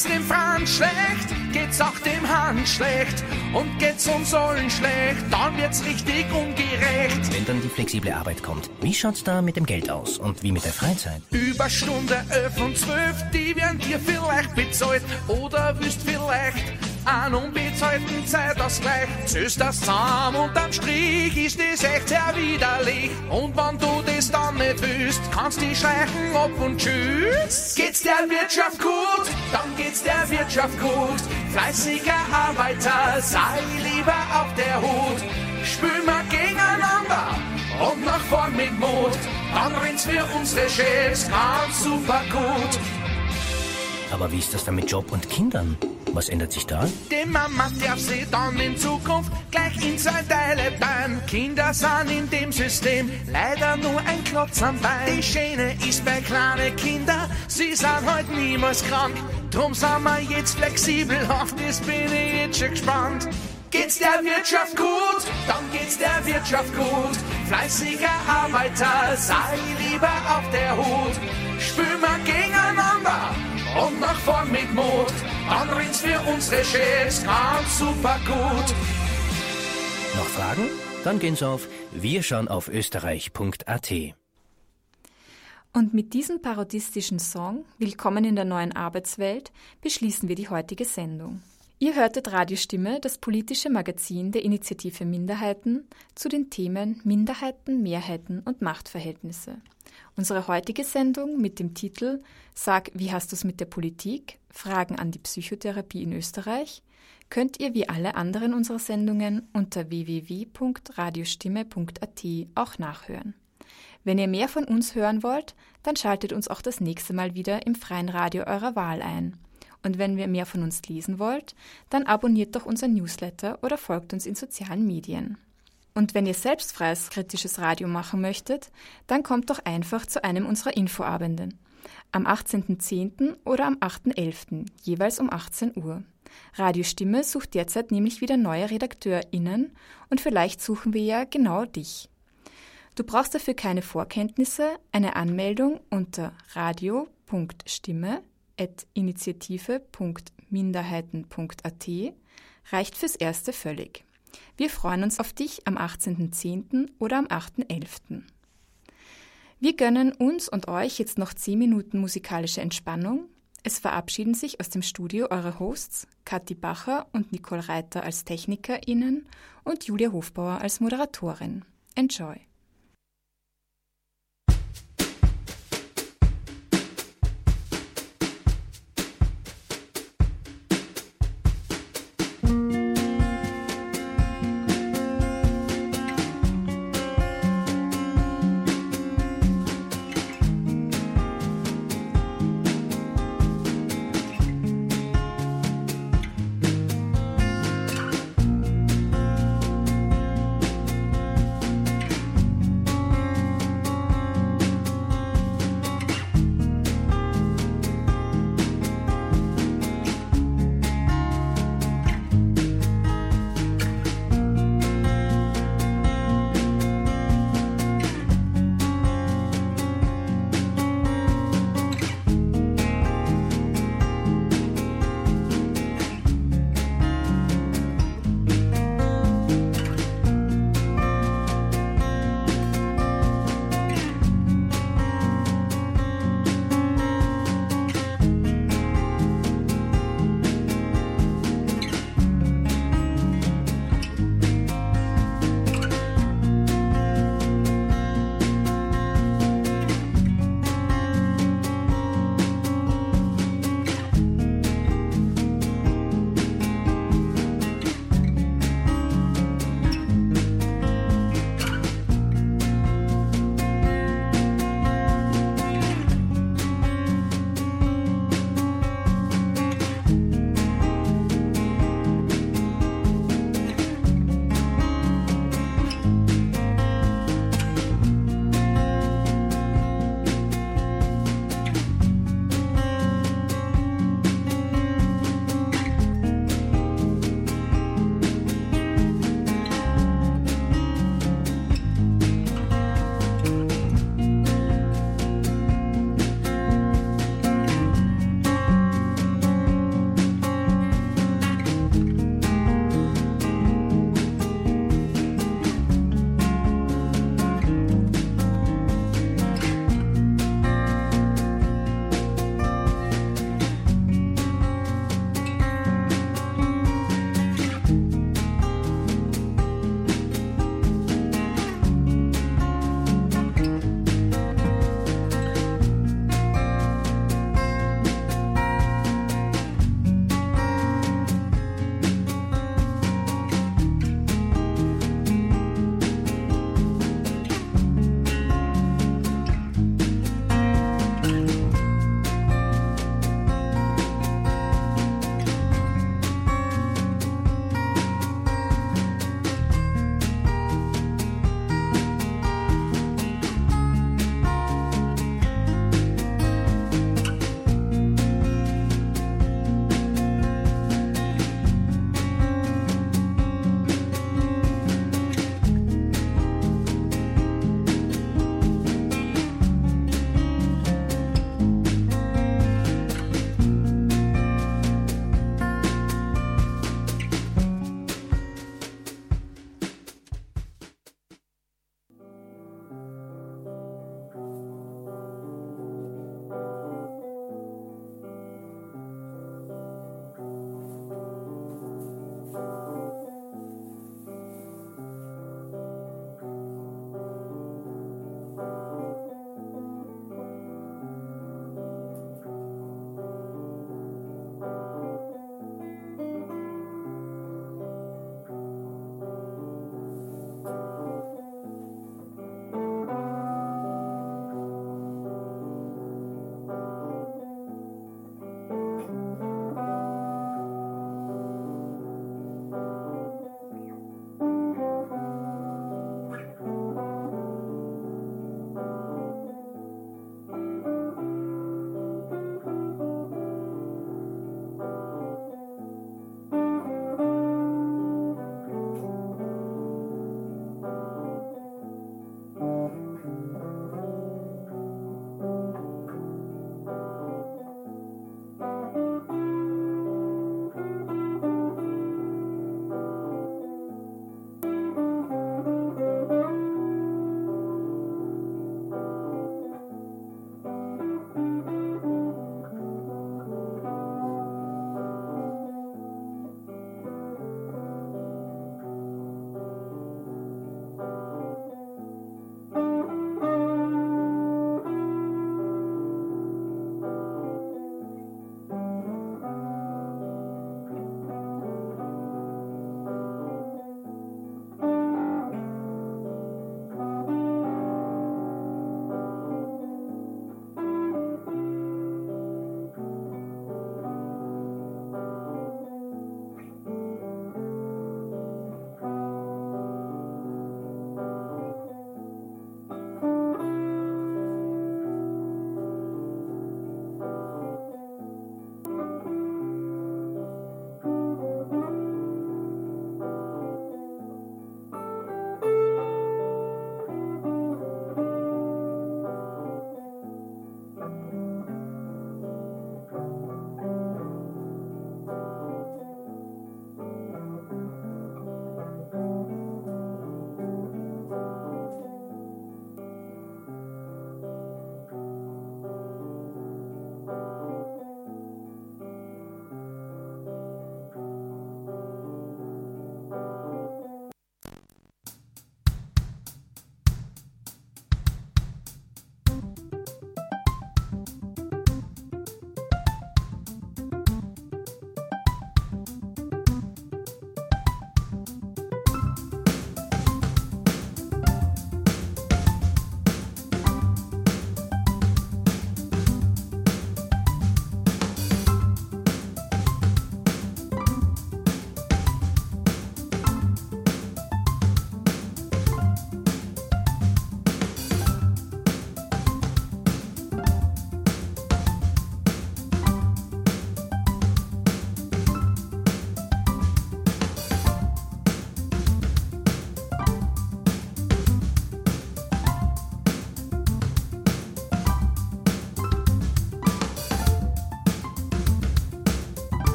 Speaker 5: Geht's dem Franz schlecht, geht's auch dem Hans schlecht. Und geht's uns allen schlecht, dann wird's richtig ungerecht.
Speaker 6: Wenn dann die flexible Arbeit kommt, wie schaut's da mit dem Geld aus und wie mit der Freizeit?
Speaker 5: Überstunde 11 und 12, die werden dir vielleicht bezahlt. Oder wüsst vielleicht einen unbezahlten Zeitausgleich. Zählst das zusammen und am Strich ist das echt sehr widerlich. Und wenn du das dann nicht willst, kannst du schleichen ab und tschüss. Geht's der Wirtschaft gut, dann geht's der Wirtschaft gut. Fleißiger Arbeiter, sei lieber auf der Hut. Spül mal gegeneinander und nach vorn mit Mut. Dann rinnt's für unsere Chefs ganz super gut.
Speaker 6: Aber wie ist das dann mit Job und Kindern? Was ändert sich da?
Speaker 5: Die Mama darf sie dann in Zukunft gleich in zwei Teile teilen. Kinder sind in dem System leider nur ein Klotz am Bein. Die Schöne ist bei kleinen Kindern, sie sind heute niemals krank. Drum sind wir jetzt flexibel, auf das bin ich jetzt schon gespannt. Geht's der Wirtschaft gut, dann geht's der Wirtschaft gut. Fleißiger Arbeiter, sei lieber auf der Hut. Spül mal gegeneinander und nach vorn mit Mut. Dann rinnt's für unsere Chefs ganz super gut.
Speaker 6: Noch Fragen? Dann gehen Sie auf wir schauen auf österreich.at.
Speaker 2: Und mit diesem parodistischen Song Willkommen in der neuen Arbeitswelt beschließen wir die heutige Sendung. Ihr hörtet Radiostimme, das politische Magazin der Initiative Minderheiten zu den Themen Minderheiten, Mehrheiten und Machtverhältnisse. Unsere heutige Sendung mit dem Titel Sag, wie hast du's mit der Politik? Fragen an die Psychotherapie in Österreich könnt ihr wie alle anderen unserer Sendungen unter www.radiostimme.at auch nachhören. Wenn ihr mehr von uns hören wollt, dann schaltet uns auch das nächste Mal wieder im freien Radio eurer Wahl ein. Und wenn ihr mehr von uns lesen wollt, dann abonniert doch unser Newsletter oder folgt uns in sozialen Medien. Und wenn ihr selbst freies kritisches Radio machen möchtet, dann kommt doch einfach zu einem unserer Infoabenden. Am 18.10. oder am 8.11., jeweils um 18 Uhr. Radiostimme sucht derzeit nämlich wieder neue RedakteurInnen und vielleicht suchen wir ja genau dich. Du brauchst dafür keine Vorkenntnisse, eine Anmeldung unter radio.stimme.initiative.minderheiten.at reicht fürs Erste völlig. Wir freuen uns auf dich am 18.10. oder am 8.11. Wir gönnen uns und euch jetzt noch 10 Minuten musikalische Entspannung. Es verabschieden sich aus dem Studio eure Hosts Kathi Bacher und Nicole Reiter als TechnikerInnen und Julia Hofbauer als Moderatorin. Enjoy!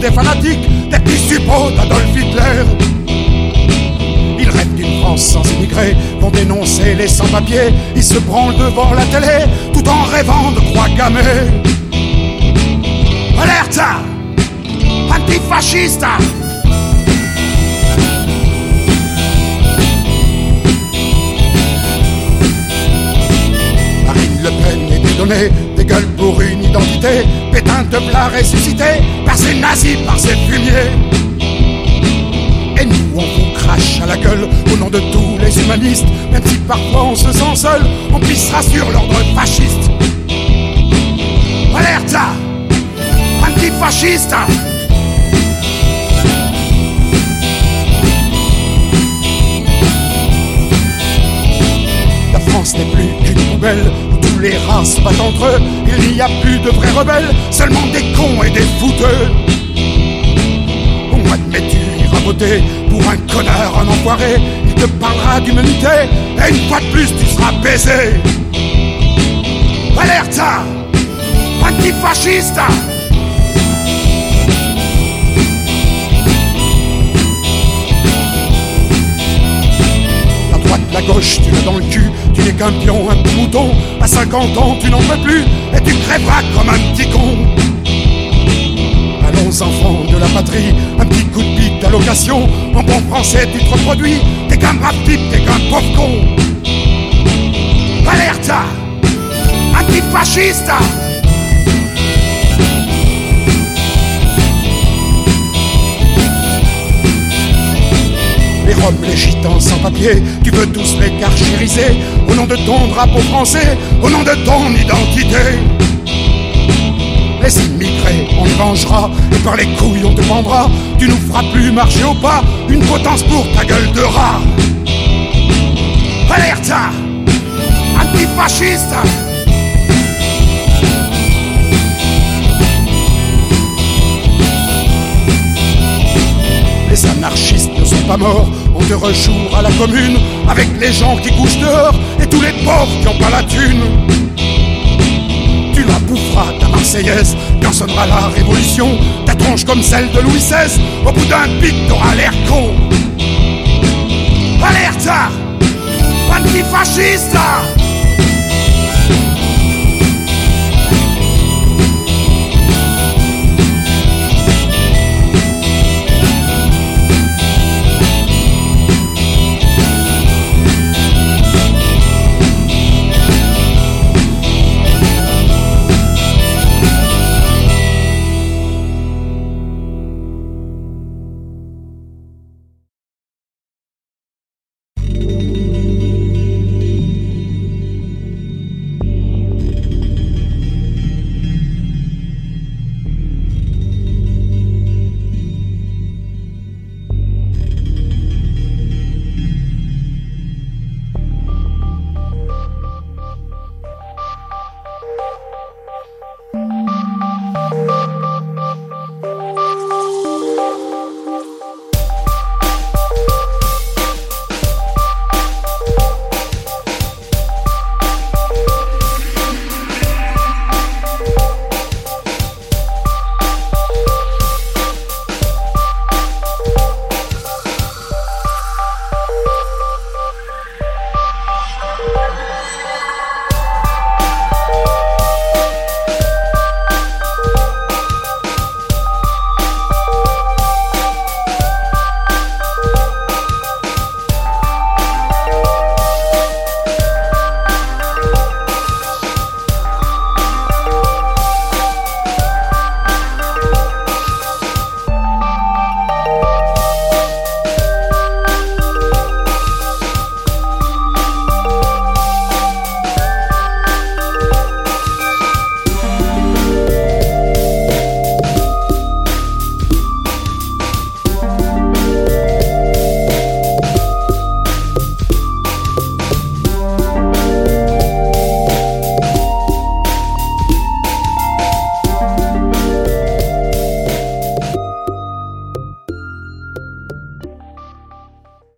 Speaker 7: Des fanatiques, des suppôts d'Adolf Hitler. Ils rêvent d'une France sans immigrés, vont dénoncer les sans-papiers, ils se branlent devant la télé, tout en rêvant de croix gammées. Alerte Antifasciste Marine Le Pen est dédonnée gueule pour une identité, pétain de plat ressuscité, par ces nazis, par ces fumiers. Et nous, on vous crache à la gueule au nom de tous les humanistes, même si parfois on se sent seul, on pissera sur l'ordre fasciste. Alerte Antifasciste La France n'est plus qu'une poubelle les races battent entre eux. Il n'y a plus de vrais rebelles, seulement des cons et des fouteux. Bon, admets tu iras voter pour un connard, un enfoiré? Il te parlera d'humanité, et une fois de plus, tu seras baisé. Alerte Antifasciste droite, la gauche, tu l'as dans le cul, tu n'es qu'un pion, un mouton. À 50 ans, tu n'en peux plus et tu crèveras comme un petit con. Allons, enfants de la patrie, un petit coup de bite d'allocation. En bon français, tu te reproduis. T'es qu'un brave t'es qu'un pauvre con. Alerte Antifasciste Roms, les Gitans sans papier, tu veux tous les carchériser au nom de ton drapeau français, au nom de ton identité. Les immigrés, on les vengera, et par les couilles on te pendra, tu nous feras plus marcher au pas, une potence pour ta gueule de rat. Alerte Antifasciste! Les anarchistes ne sont pas morts, on te à la commune avec les gens qui couchent dehors et tous les pauvres qui n'ont pas la thune. Tu la boufferas ta Marseillaise quand sonnera la révolution, ta tronche comme celle de Louis XVI, au bout d'un pic t'auras l'air con. Alerte Antifasciste